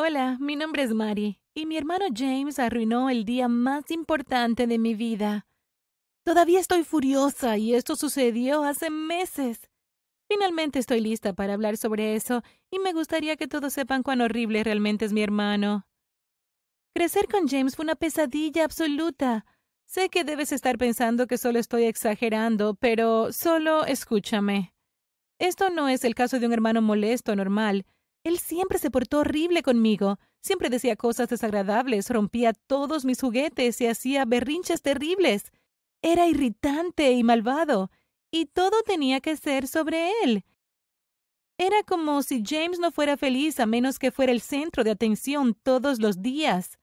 Hola, mi nombre es Mari, y mi hermano James arruinó el día más importante de mi vida. Todavía estoy furiosa y esto sucedió hace meses. Finalmente estoy lista para hablar sobre eso y me gustaría que todos sepan cuán horrible realmente es mi hermano. Crecer con James fue una pesadilla absoluta. Sé que debes estar pensando que solo estoy exagerando, pero solo escúchame. Esto no es el caso de un hermano molesto normal. Él siempre se portó horrible conmigo. Siempre decía cosas desagradables, rompía todos mis juguetes y hacía berrinches terribles. Era irritante y malvado, y todo tenía que ser sobre él. Era como si James no fuera feliz a menos que fuera el centro de atención todos los días.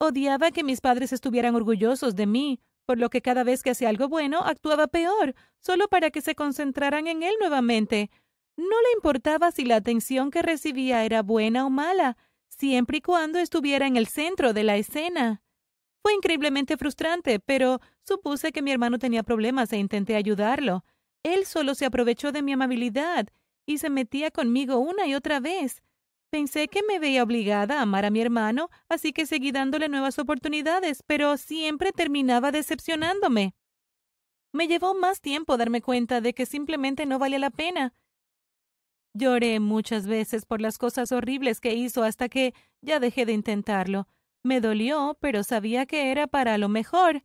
Odiaba que mis padres estuvieran orgullosos de mí, por lo que cada vez que hacía algo bueno actuaba peor, solo para que se concentraran en él nuevamente. No le importaba si la atención que recibía era buena o mala, siempre y cuando estuviera en el centro de la escena. Fue increíblemente frustrante, pero supuse que mi hermano tenía problemas e intenté ayudarlo. Él solo se aprovechó de mi amabilidad y se metía conmigo una y otra vez. Pensé que me veía obligada a amar a mi hermano, así que seguí dándole nuevas oportunidades, pero siempre terminaba decepcionándome. Me llevó más tiempo darme cuenta de que simplemente no valía la pena. Lloré muchas veces por las cosas horribles que hizo hasta que ya dejé de intentarlo. Me dolió, pero sabía que era para lo mejor.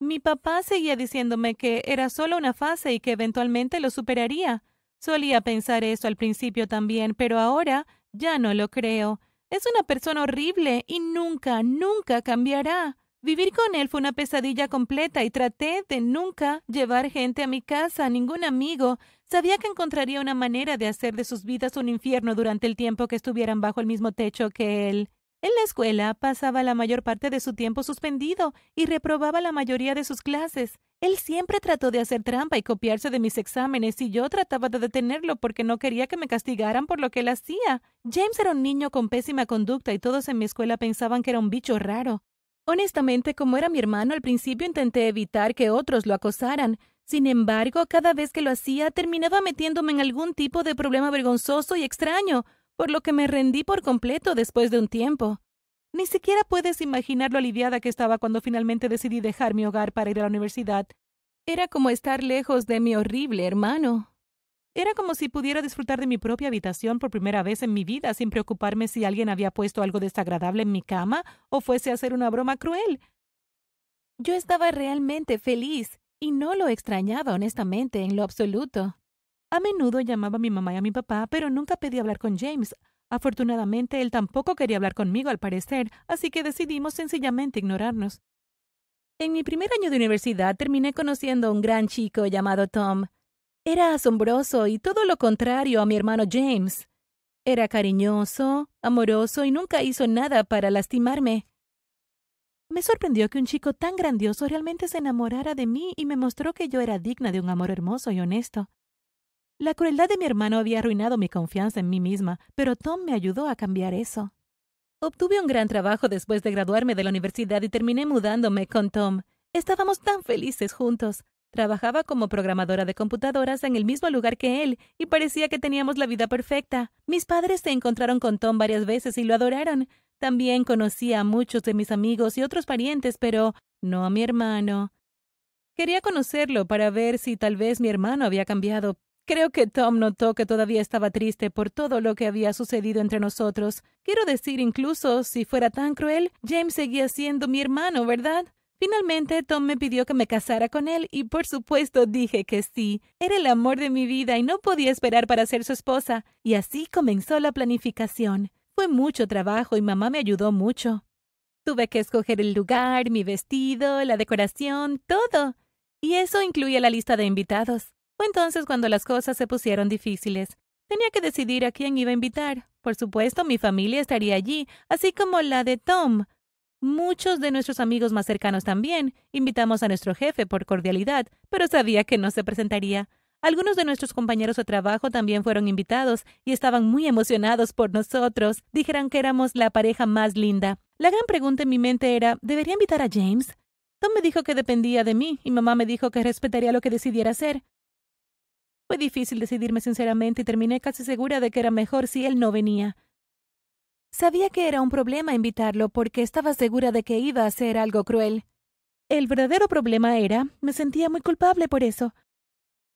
Mi papá seguía diciéndome que era solo una fase y que eventualmente lo superaría. Solía pensar eso al principio también, pero ahora ya no lo creo. Es una persona horrible y nunca, nunca cambiará. Vivir con él fue una pesadilla completa y traté de nunca llevar gente a mi casa, ningún amigo. Sabía que encontraría una manera de hacer de sus vidas un infierno durante el tiempo que estuvieran bajo el mismo techo que él. En la escuela pasaba la mayor parte de su tiempo suspendido y reprobaba la mayoría de sus clases. Él siempre trató de hacer trampa y copiarse de mis exámenes y yo trataba de detenerlo porque no quería que me castigaran por lo que él hacía. James era un niño con pésima conducta y todos en mi escuela pensaban que era un bicho raro. Honestamente, como era mi hermano, al principio intenté evitar que otros lo acosaran. Sin embargo, cada vez que lo hacía, terminaba metiéndome en algún tipo de problema vergonzoso y extraño, por lo que me rendí por completo después de un tiempo. Ni siquiera puedes imaginar lo aliviada que estaba cuando finalmente decidí dejar mi hogar para ir a la universidad. Era como estar lejos de mi horrible hermano. Era como si pudiera disfrutar de mi propia habitación por primera vez en mi vida sin preocuparme si alguien había puesto algo desagradable en mi cama o fuese a hacer una broma cruel. Yo estaba realmente feliz y no lo extrañaba honestamente en lo absoluto. A menudo llamaba a mi mamá y a mi papá, pero nunca pedí hablar con James. Afortunadamente, él tampoco quería hablar conmigo al parecer, así que decidimos sencillamente ignorarnos. En mi primer año de universidad terminé conociendo a un gran chico llamado Tom. Era asombroso y todo lo contrario a mi hermano James. Era cariñoso, amoroso y nunca hizo nada para lastimarme. Me sorprendió que un chico tan grandioso realmente se enamorara de mí y me mostró que yo era digna de un amor hermoso y honesto. La crueldad de mi hermano había arruinado mi confianza en mí misma, pero Tom me ayudó a cambiar eso. Obtuve un gran trabajo después de graduarme de la universidad y terminé mudándome con Tom. Estábamos tan felices juntos. Trabajaba como programadora de computadoras en el mismo lugar que él y parecía que teníamos la vida perfecta. Mis padres se encontraron con Tom varias veces y lo adoraron. También conocí a muchos de mis amigos y otros parientes, pero no a mi hermano. Quería conocerlo para ver si tal vez mi hermano había cambiado, Creo que Tom notó que todavía estaba triste por todo lo que había sucedido entre nosotros. Quiero decir, incluso si fuera tan cruel, James seguía siendo mi hermano, ¿verdad? Finalmente, Tom me pidió que me casara con él y por supuesto dije que sí. Era el amor de mi vida y no podía esperar para ser su esposa. Y así comenzó la planificación. Fue mucho trabajo y mamá me ayudó mucho. Tuve que escoger el lugar, mi vestido, la decoración, todo. Y eso incluía la lista de invitados. Fue entonces cuando las cosas se pusieron difíciles. Tenía que decidir a quién iba a invitar. Por supuesto, mi familia estaría allí, así como la de Tom. Muchos de nuestros amigos más cercanos también. Invitamos a nuestro jefe por cordialidad, pero sabía que no se presentaría. Algunos de nuestros compañeros de trabajo también fueron invitados y estaban muy emocionados por nosotros. Dijeron que éramos la pareja más linda. La gran pregunta en mi mente era, ¿debería invitar a James? Tom me dijo que dependía de mí y mamá me dijo que respetaría lo que decidiera hacer. Fue difícil decidirme sinceramente y terminé casi segura de que era mejor si él no venía. Sabía que era un problema invitarlo porque estaba segura de que iba a hacer algo cruel. El verdadero problema era, me sentía muy culpable por eso.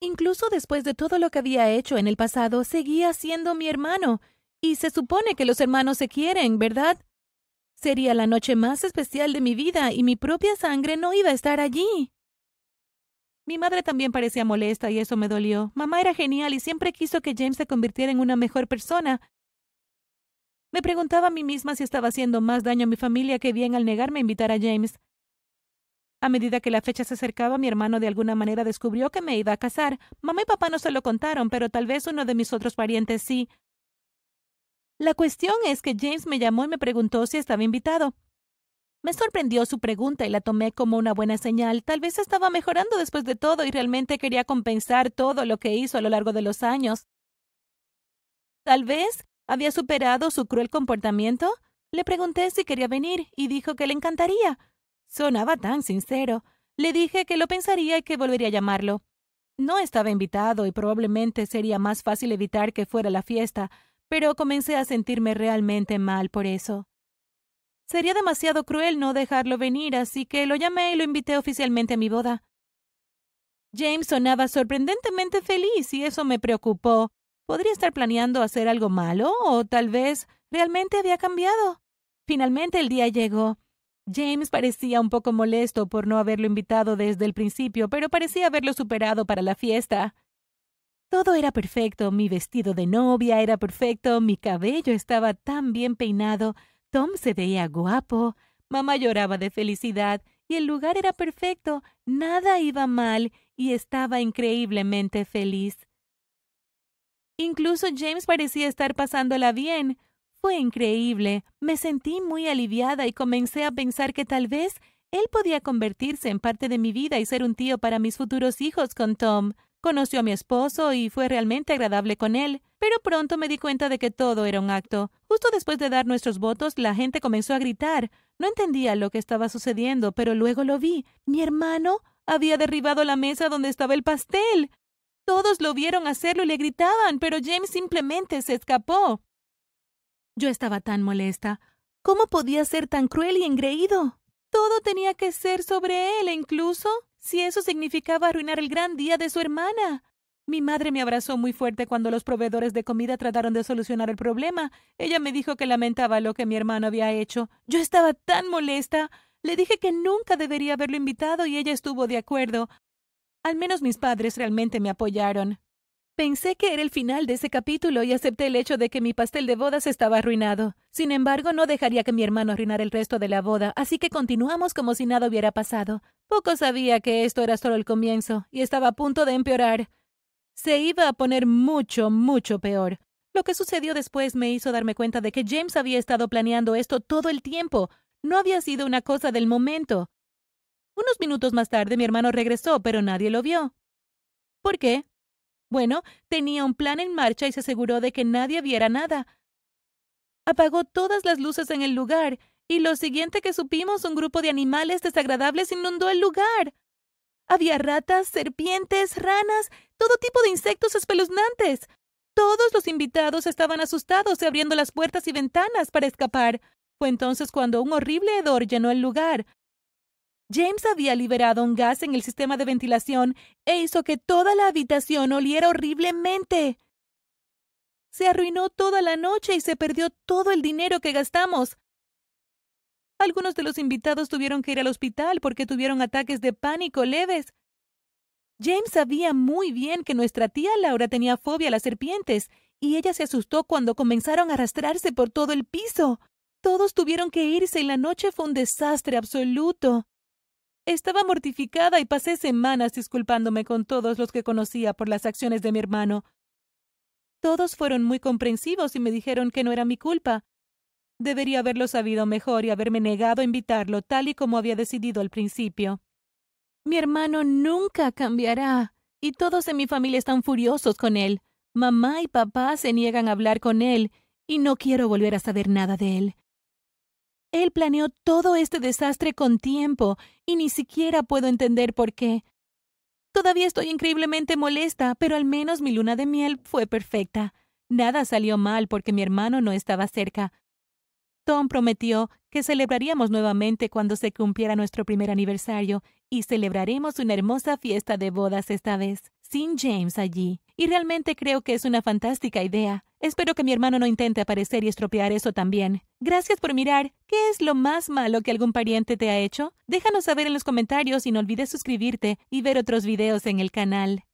Incluso después de todo lo que había hecho en el pasado, seguía siendo mi hermano. Y se supone que los hermanos se quieren, ¿verdad? Sería la noche más especial de mi vida y mi propia sangre no iba a estar allí. Mi madre también parecía molesta y eso me dolió. Mamá era genial y siempre quiso que James se convirtiera en una mejor persona, me preguntaba a mí misma si estaba haciendo más daño a mi familia que bien al negarme a invitar a James. A medida que la fecha se acercaba, mi hermano de alguna manera descubrió que me iba a casar. Mamá y papá no se lo contaron, pero tal vez uno de mis otros parientes sí. La cuestión es que James me llamó y me preguntó si estaba invitado. Me sorprendió su pregunta y la tomé como una buena señal. Tal vez estaba mejorando después de todo y realmente quería compensar todo lo que hizo a lo largo de los años. Tal vez ¿Había superado su cruel comportamiento? Le pregunté si quería venir y dijo que le encantaría. Sonaba tan sincero. Le dije que lo pensaría y que volvería a llamarlo. No estaba invitado y probablemente sería más fácil evitar que fuera la fiesta, pero comencé a sentirme realmente mal por eso. Sería demasiado cruel no dejarlo venir, así que lo llamé y lo invité oficialmente a mi boda. James sonaba sorprendentemente feliz y eso me preocupó. ¿Podría estar planeando hacer algo malo o tal vez realmente había cambiado? Finalmente el día llegó. James parecía un poco molesto por no haberlo invitado desde el principio, pero parecía haberlo superado para la fiesta. Todo era perfecto, mi vestido de novia era perfecto, mi cabello estaba tan bien peinado, Tom se veía guapo, mamá lloraba de felicidad y el lugar era perfecto, nada iba mal y estaba increíblemente feliz. Incluso James parecía estar pasándola bien. Fue increíble. Me sentí muy aliviada y comencé a pensar que tal vez él podía convertirse en parte de mi vida y ser un tío para mis futuros hijos con Tom. Conoció a mi esposo y fue realmente agradable con él, pero pronto me di cuenta de que todo era un acto. Justo después de dar nuestros votos, la gente comenzó a gritar. No entendía lo que estaba sucediendo, pero luego lo vi. Mi hermano había derribado la mesa donde estaba el pastel. Todos lo vieron hacerlo y le gritaban, pero James simplemente se escapó. Yo estaba tan molesta. ¿Cómo podía ser tan cruel y engreído? Todo tenía que ser sobre él, e incluso si eso significaba arruinar el gran día de su hermana. Mi madre me abrazó muy fuerte cuando los proveedores de comida trataron de solucionar el problema. Ella me dijo que lamentaba lo que mi hermano había hecho. Yo estaba tan molesta. Le dije que nunca debería haberlo invitado y ella estuvo de acuerdo. Al menos mis padres realmente me apoyaron. Pensé que era el final de ese capítulo y acepté el hecho de que mi pastel de bodas estaba arruinado. Sin embargo, no dejaría que mi hermano arruinara el resto de la boda, así que continuamos como si nada hubiera pasado. Poco sabía que esto era solo el comienzo, y estaba a punto de empeorar. Se iba a poner mucho, mucho peor. Lo que sucedió después me hizo darme cuenta de que James había estado planeando esto todo el tiempo. No había sido una cosa del momento. Unos minutos más tarde mi hermano regresó, pero nadie lo vio. ¿Por qué? Bueno, tenía un plan en marcha y se aseguró de que nadie viera nada. Apagó todas las luces en el lugar, y lo siguiente que supimos, un grupo de animales desagradables inundó el lugar. Había ratas, serpientes, ranas, todo tipo de insectos espeluznantes. Todos los invitados estaban asustados y abriendo las puertas y ventanas para escapar. Fue entonces cuando un horrible hedor llenó el lugar. James había liberado un gas en el sistema de ventilación e hizo que toda la habitación oliera horriblemente. Se arruinó toda la noche y se perdió todo el dinero que gastamos. Algunos de los invitados tuvieron que ir al hospital porque tuvieron ataques de pánico leves. James sabía muy bien que nuestra tía Laura tenía fobia a las serpientes, y ella se asustó cuando comenzaron a arrastrarse por todo el piso. Todos tuvieron que irse y la noche fue un desastre absoluto. Estaba mortificada y pasé semanas disculpándome con todos los que conocía por las acciones de mi hermano. Todos fueron muy comprensivos y me dijeron que no era mi culpa. Debería haberlo sabido mejor y haberme negado a invitarlo tal y como había decidido al principio. Mi hermano nunca cambiará, y todos en mi familia están furiosos con él. Mamá y papá se niegan a hablar con él, y no quiero volver a saber nada de él. Él planeó todo este desastre con tiempo y ni siquiera puedo entender por qué. Todavía estoy increíblemente molesta, pero al menos mi luna de miel fue perfecta. Nada salió mal porque mi hermano no estaba cerca. Tom prometió que celebraríamos nuevamente cuando se cumpliera nuestro primer aniversario y celebraremos una hermosa fiesta de bodas esta vez, sin James allí. Y realmente creo que es una fantástica idea. Espero que mi hermano no intente aparecer y estropear eso también. Gracias por mirar. ¿Qué es lo más malo que algún pariente te ha hecho? Déjanos saber en los comentarios y no olvides suscribirte y ver otros videos en el canal.